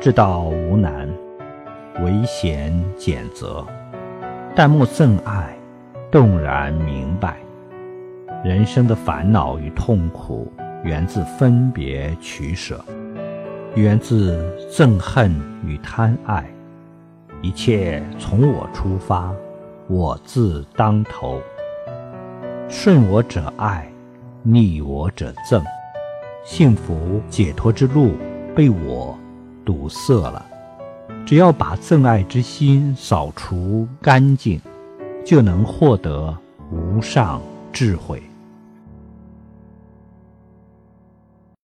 知道无难，唯贤简择。但莫憎爱，动然明白。人生的烦恼与痛苦，源自分别取舍，源自憎恨与贪爱。一切从我出发，我自当头。顺我者爱，逆我者憎。幸福解脱之路被我堵塞了。只要把憎爱之心扫除干净，就能获得无上智慧。